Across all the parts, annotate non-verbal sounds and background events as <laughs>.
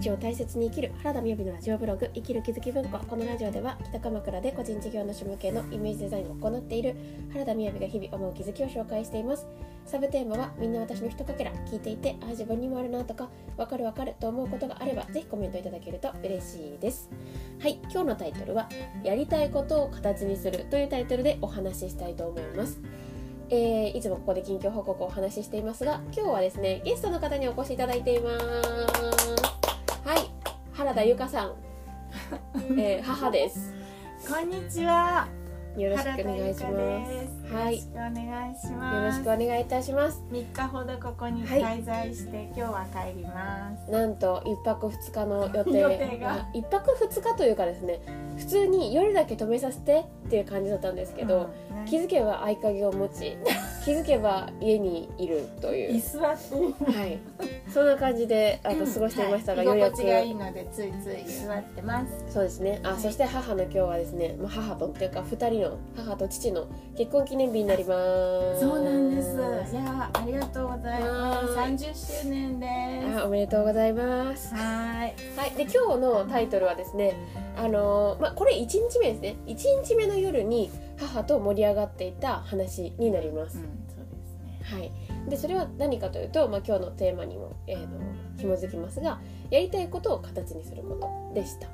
日を大切に生きる原田みやびのラジオブログ生きる気づき文庫このラジオでは北鎌倉で個人事業主向けのイメージデザインを行っている原田みやびが日々思う気づきを紹介しています。サブテーマはみんな私のひとかけら聞いていてああ自分にもあるなとかわかるわかると思うことがあればぜひコメントいただけると嬉しいです。はい今日のタイトルはやりたいことを形にするというタイトルでお話ししたいと思います。えーいつもここで近況報告をお話ししていますが今日はですねゲストの方にお越しいただいています。原田由香さん、えー母です。こんにちは。よろしくお願いしまです。すはい。よろしくお願いしよろます。しくお願いいたします。三日ほどここにはい滞在して、今日は帰ります。なんと一泊二日の予定。が？一泊二日というかですね普通に夜だけ泊めさせてっていう感じだったんですけど、うん。ね気づけば合鍵を持ち気づけば家にいるという。居座って、はいそんな感じであの過ごしていましたが、はいようやく居心地がいいのでついつい居座ってます。そうですねあ、はいそして母の今日はですね、まあ、母とっていうか2人の母と父の結婚記念日になりますそうなんです。いやありがとうございます。は三十周年です。あおめでとうございますはい。はい、で今日のタイトルはですね、あのーまあ、これ1日目ですね1日目の夜に母と盛り上がっていた話になります、うん、そうですね。はい、でそれは何かというと、まあ、今日のテーマにも、えー、の紐づきますがやりたいことを形にすることでした。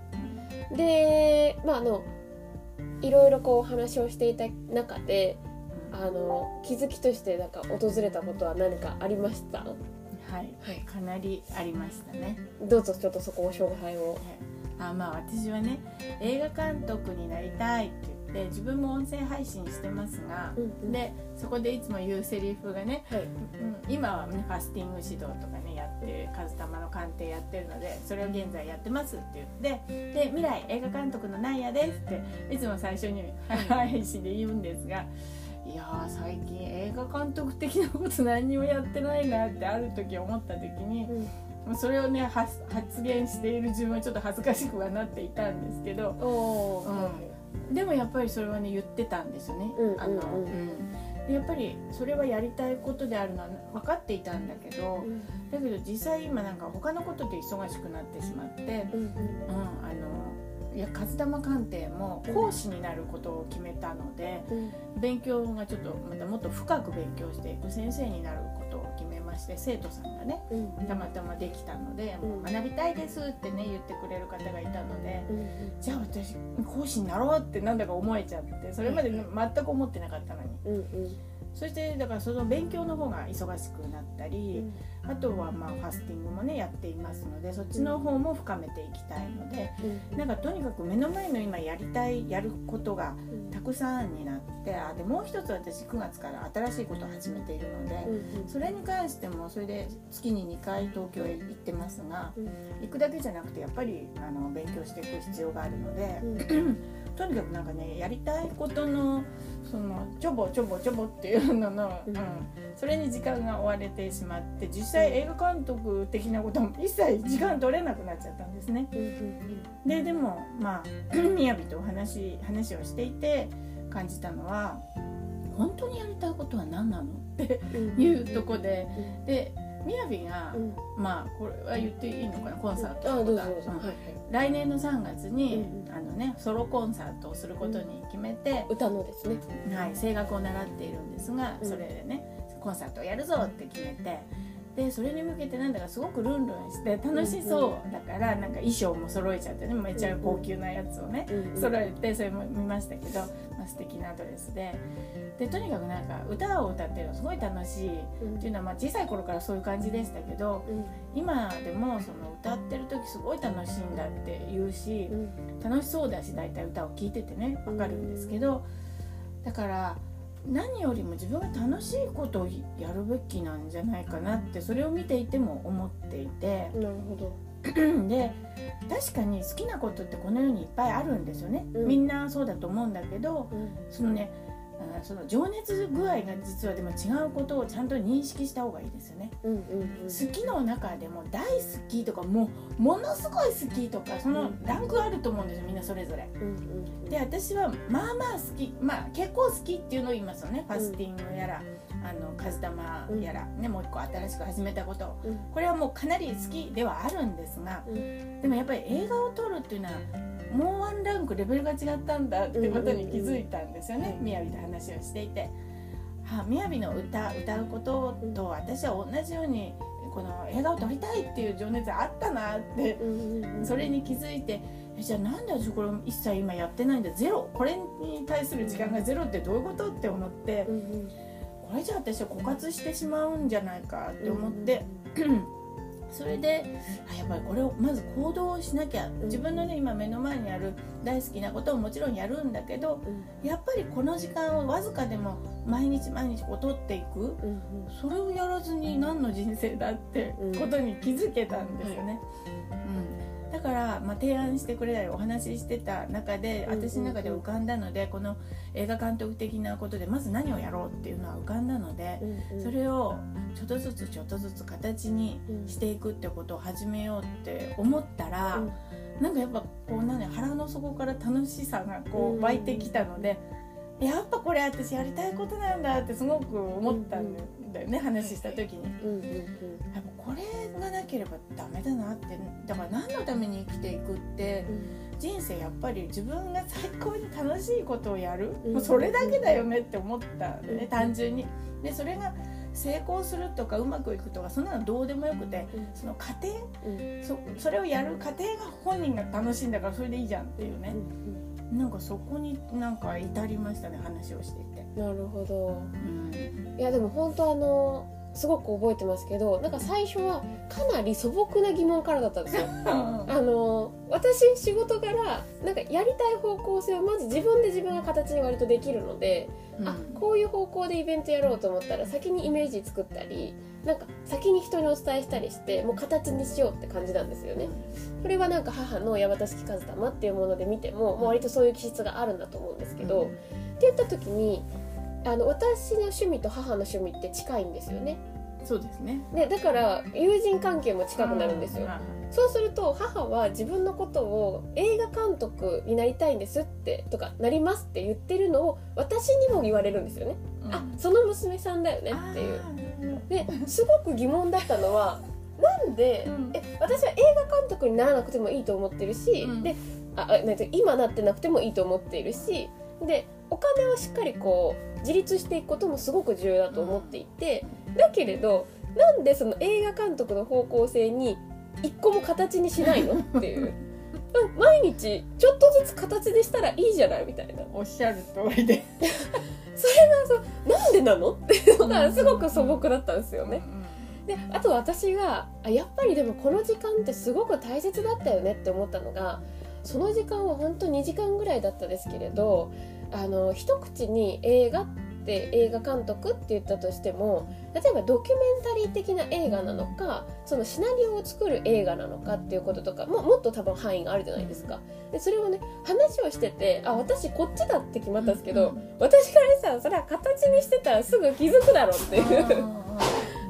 でまああのいろいろこうお話をしていた中であの気づきとしてなんか訪れたことは何かありました？はい。はい。かなりありましたね。どうぞちょっとそこを詳細を。あまあ私はね映画監督になりたいって言って自分も音声配信してますが、うんうん。でそこでいつも言うセリフがね、はい。うん、今はねファスティング指導とかねやってカズタマの鑑定やってるのでそれを現在やってますって言ってで未来映画監督のなんやですっていつも最初に配信で言うんですが。いやー最近映画監督的なこと何にもやってないなってある時思った時にうん。それをね発発言している自分はちょっと恥ずかしくはなっていたんですけどうん。はいでもやっぱりそれはね言ってたんですよね。うんあのでやっぱりそれはやりたいことであるのは分かっていたんだけどうん。だけど実際今なんか他のことで忙しくなってしまって、うんうん、あのいや勝玉鑑定も講師になることを決めたのでうん。勉強がちょっとまたもっと深く勉強していく先生になることをして生徒さんがねうん。たまたまできたので、うん。もう学びたいですってね言ってくれる方がいたので、うんじゃあ私講師になろうってなんだか思えちゃってそれまでね全く思ってなかったのに。そしてだからその勉強の方が忙しくなったり、あとはまあファスティングもねやっていますのでそっちの方も深めていきたいのでうん。なんかとにかく目の前の今やりたいやることがうん。たくさんになってあでもう一つ私9月から新しいことを始めているので。うんそれに関してもそれで月に2回東京へ行ってますがうん。行くだけじゃなくてやっぱりあの勉強していく必要があるので、うん <clears throat> とにかくなんかねやりたいことのそのちょぼちょぼちょぼっていうのの、ううん。んそれに時間が追われてしまって実際映画監督的なことも一切時間取れなくなっちゃったんですね。ででもまあみやびとお話話をしていて感じたのは本当にやりたいことは何なのってうん。いうとこででみやびが、うん。まあこれは言っていいのかなコンサートあどうぞがどうぞ。うん。はいはい。来年の3月に、うんあのね、ソロコンサートをすることに決めて、歌のですね。はい、声楽を習っているんですが、うん。それでねコンサートをやるぞって決めてでそれに向けてなんだかすごくルンルンして楽しそうだからなんか衣装も揃えちゃってねめっちゃ高級なやつをね揃えてそれも見ましたけど、まあ、素敵なドレスで。でとにかくなんか歌を歌ってるのすごい楽しいうんっていうのはまあ小さい頃からそういう感じでしたけどうん。今でもその歌ってる時すごい楽しいんだって言うしうん。楽しそうだし大体歌を聴いててねわかるんですけどだから何よりも自分が楽しいことをやるべきなんじゃないかなってそれを見ていても思っていて。なるほど。<clears throat> で確かに好きなことってこの世にいっぱいあるんですよね、うん。みんなそうだと思うんだけどうん。そのねあーその情熱具合が実はでも違うことをちゃんと認識した方がいいですよね。うんうん好きの中でも大好きとかもうものすごい好きとかそのランクあると思うんですよみんなそれぞれ。うんうんで私はまあまあ好きまあ結構好きっていうのを言いますよねファスティングやら、あのカズタマやら、ねもう一個新しく始めたこと。うん。これはもうかなり好きではあるんですがうん。でもやっぱり映画を撮るっていうのはもうワンランクレベルが違ったんだってことに気づいたんですよね。うん。みやびと話をしていて。はみやびの歌歌うことと私は同じようにこの映画を撮りたいっていう情熱があったなってそれに気づいてえじゃあなんで私これ一切今やってないんだ？ゼロ？これに対する時間がゼロってどういうことって思って。これじゃあ私は枯渇してしまうんじゃないかって思って。<clears throat> それであやっぱりこれをまず行動しなきゃ自分のね今目の前にある大好きなことをもちろんやるんだけどうん。やっぱりこの時間をわずかでも毎日毎日こう取っていくうんそれをやらずに何の人生だってことに気づけたんですよね。うん、だから、まあ、提案してくれたりお話ししてた中でうん私の中で浮かんだのでこの映画監督的なことでまず何をやろうっていうのは浮かんだのでそれをちょっとずつちょっとずつ形にうんしていくってことを始めようって思ったら、うん。なんかやっぱこうなん、ね、腹の底から楽しさがこう湧いてきたので、やっぱこれ私やりたいことなんだってすごく思ったんだよね、話した時に。うんうんやっぱこれがなければダメだなって。だから何のために生きていくってうん。人生やっぱり自分が最高に楽しいことをやる、うん。もうそれだけだよねって思ったね、うん単純に。でそれが成功するとかうまくいくとかそんなのどうでもよくてその過程それをやる過程が本人が楽しいんだからそれでいいじゃんっていうね。う、んなんかそこになんか至りましたね話をしていて。なるほど。うん。いやでも本当あのすごく覚えてますけどなんか最初はかなり素朴な疑問からだったんですよ。<laughs> あの私仕事柄なんかやりたい方向性をまず自分で自分が形に割とできるので、あこういう方向でイベントやろうと思ったら先にイメージ作ったりなんか先に人にお伝えしたりしてもう形にしようって感じなんですよね。これはなんか母の「大和式和玉」っていうもので見てももう割とそういう気質があるんだと思うんですけど、って言った時にあの私の趣味と母の趣味って近いんですよね。そうですね。でだから友人関係も近くなるんですよ。うそうすると母は自分のことを映画監督になりたいんですってとかなりますって言ってるのを私にも言われるんですよね。んあその娘さんだよねっていう。ですごく疑問だったのはなんで、うんえ私は映画監督にならなくてもいいと思ってるし、うんであ今なってなくてもいいと思っているしでお金をしっかりこう自立していくこともすごく重要だと思っていて、だけれどなんでその映画監督の方向性に一個も形にしないのっていう。<laughs> うん毎日ちょっとずつ形にしたらいいじゃないみたいなおっしゃる通りで。<laughs> なんでなの？っていうのがすごく素朴だったんですよね。うんであと私があやっぱりでもこの時間ってすごく大切だったよねって思ったのがその時間は本当2時間ぐらいだったですけれどあの一口に映画って映画監督って言ったとしても例えばドキュメンタリー的な映画なのかそのシナリオを作る映画なのかっていうこととかももっと多分範囲があるじゃないですか。でそれをね話をしててあ私こっちだって決まったんですけど、うん私からしたらそれは形にしてたらすぐ気づくだろうっていう。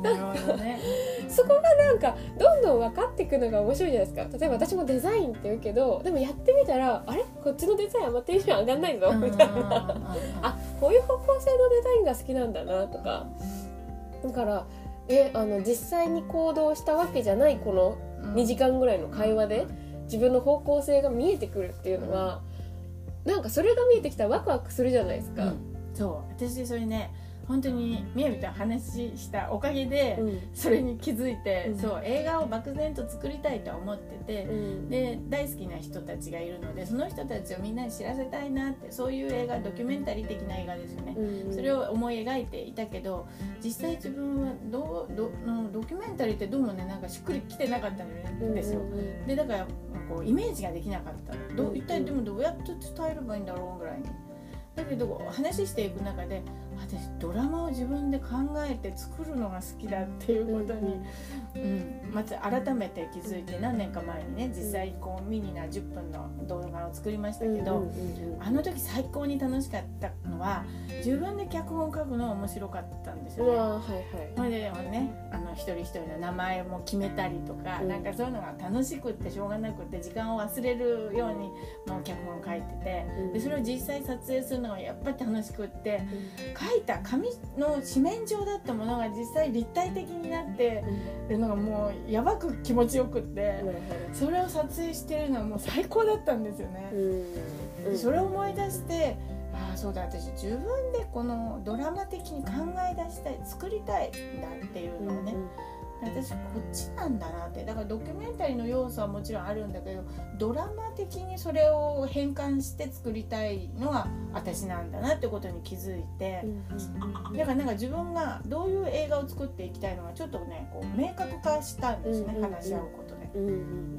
なるほどね。<laughs> そこがなんかどんどん分かっていくのが面白いじゃないですか。例えば私もデザインって言うけどでもやってみたらあれ？こっちのデザインあんまテンション上がんないぞ。みたいな。あこういう方向性のデザインが好きなんだなとか。だからえあの実際に行動したわけじゃないこの2時間ぐらいの会話で自分の方向性が見えてくるっていうのはなんかそれが見えてきたらワクワクするじゃないですか。うん。そう。私それね本当にみやびと話したおかげでうん。それに気づいて、うん。そう映画を漠然と作りたいとは思ってて、うん。で大好きな人たちがいるのでその人たちをみんなに知らせたいなってそういう映画ドキュメンタリー的な映画ですよね。うん。それを思い描いていたけど実際自分はどうどうんドキュメンタリーってどうもねなんかしっくりきてなかったんですよ。でだからこうイメージができなかった。どう一体でもどうやって伝えればいいんだろうぐらいに。だけど話していく中で私ドラマを自分で考えて作るのが好きだっていうことに、うん、まず改めて気づいて何年か前にね実際こうミニな10分の動画を作りましたけど、あの時最高に楽しかったのは自分で脚本書くのが面白かったんですよね。はいはい。ででもねあの一人一人の名前も決めたりとか、うん。なんかそういうのが楽しくってしょうがなくって時間を忘れるようにもう脚本書いててうん。でそれを実際撮影するのがやっぱり楽しくって書描いた紙の紙面上だったものが実際立体的になってるのがもうやばく気持ちよくってそれを撮影してるのはもう最高だったんですよね。うん。それを思い出してああそうだ私自分でこのドラマ的に考え出したい作りたいんだっていうのをね、私こっちなんだなって。だからドキュメンタリーの要素はもちろんあるんだけどドラマ的にそれを変換して作りたいのは私なんだなってことに気づいてだからなんか自分がどういう映画を作っていきたいのがちょっとねこう明確化したんですね、うんうんうん。話し合うことで。うん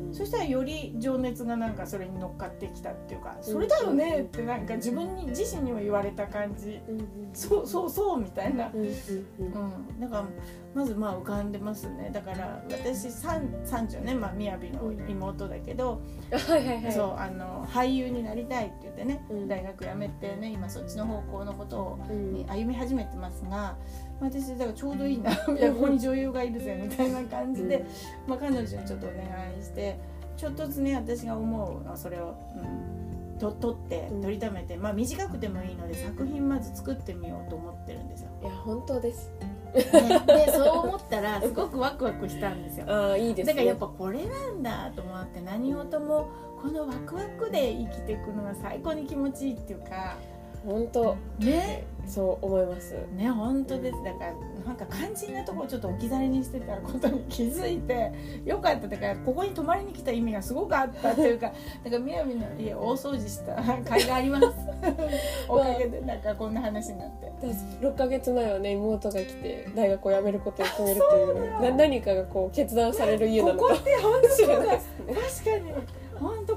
うんそしたらより情熱がなんかそれに乗っかってきたっていうかそれだよねってなんか自分に自身にも言われた感じ。うんうんそうそうそうみたいな。うんだからまずまあ浮かんでますね。だから私三三女ね、まあ、雅の妹だけど、はいはいはい。そうあの俳優になりたいって言ってね、うん。大学辞めてね今そっちの方向のことを、うん。に歩み始めてますが私だからちょうどいいなみた <laughs> いなここに女優がいるぜみたいな感じで、まあ、彼女にちょっとお願いしてちょっとずつね私が思うのはそれを、うん、と撮ってうん。撮りためて、まあ短くてもいいので作品まず作ってみようと思ってるんですよ。いや本当ですねでそう思ったらすごくワクワクしたんですよ。ああいいですねだからやっぱこれなんだと思って何事もこのワクワクで生きていくのが最高に気持ちいいっていうか本当。ね。そう思います。ね本当です。だからなんか肝心なところをちょっと置き去りにしてたことに気づいてよかっただからここに泊まりに来た意味がすごくあったっていうか <laughs> だからみやびの家大掃除した <laughs> 甲斐があります。<laughs> おかげでなんかこんな話になって。私6ヶ月前はね妹が来て大学を辞めることを決めるというな何かがこう決断される家なのかここって本当そうだですね確かに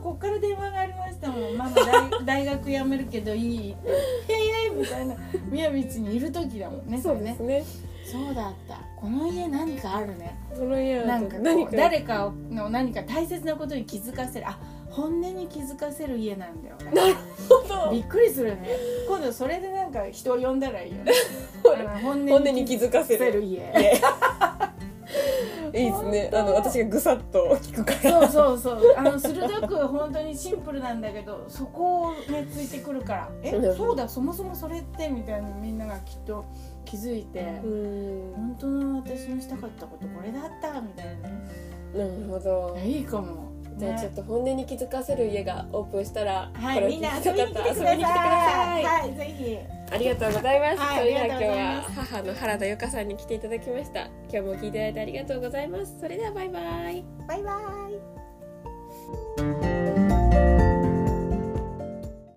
こっから電話がありましたもんママ大大学辞めるけどいいって「へえ」みたいな宮道にいる時だもんねそうですね。そうだった。この家何かあるね。その家はなんか何か。誰かの何か大切なことに気づかせる。あ本音に気づかせる家なんだよなるほびっくりするね。今度それでなんか人を呼んだらいいよね。<laughs> 本音に気づかせる。家いいですね。あの私がぐさっと聞くから。そうそうそう。あの鋭く本当にシンプルなんだけどそこをねついてくるから「えうんそうだ。そもそもそれって」みたいなみんながきっと気づいて、うん。本当の私のしたかったことこれだったみたいなね。なるほど。いいかもじゃあちょっと本音に気づかせる家がオープンしたらはい、これをみんな聞い。遊びに来てくださいはい、ぜひ。ありがとうございます。はいそれでは今日は母の原田由香さんに来ていただきました。今日も聞いていただいてありがとうございます。それではバイバイ。バイバイ。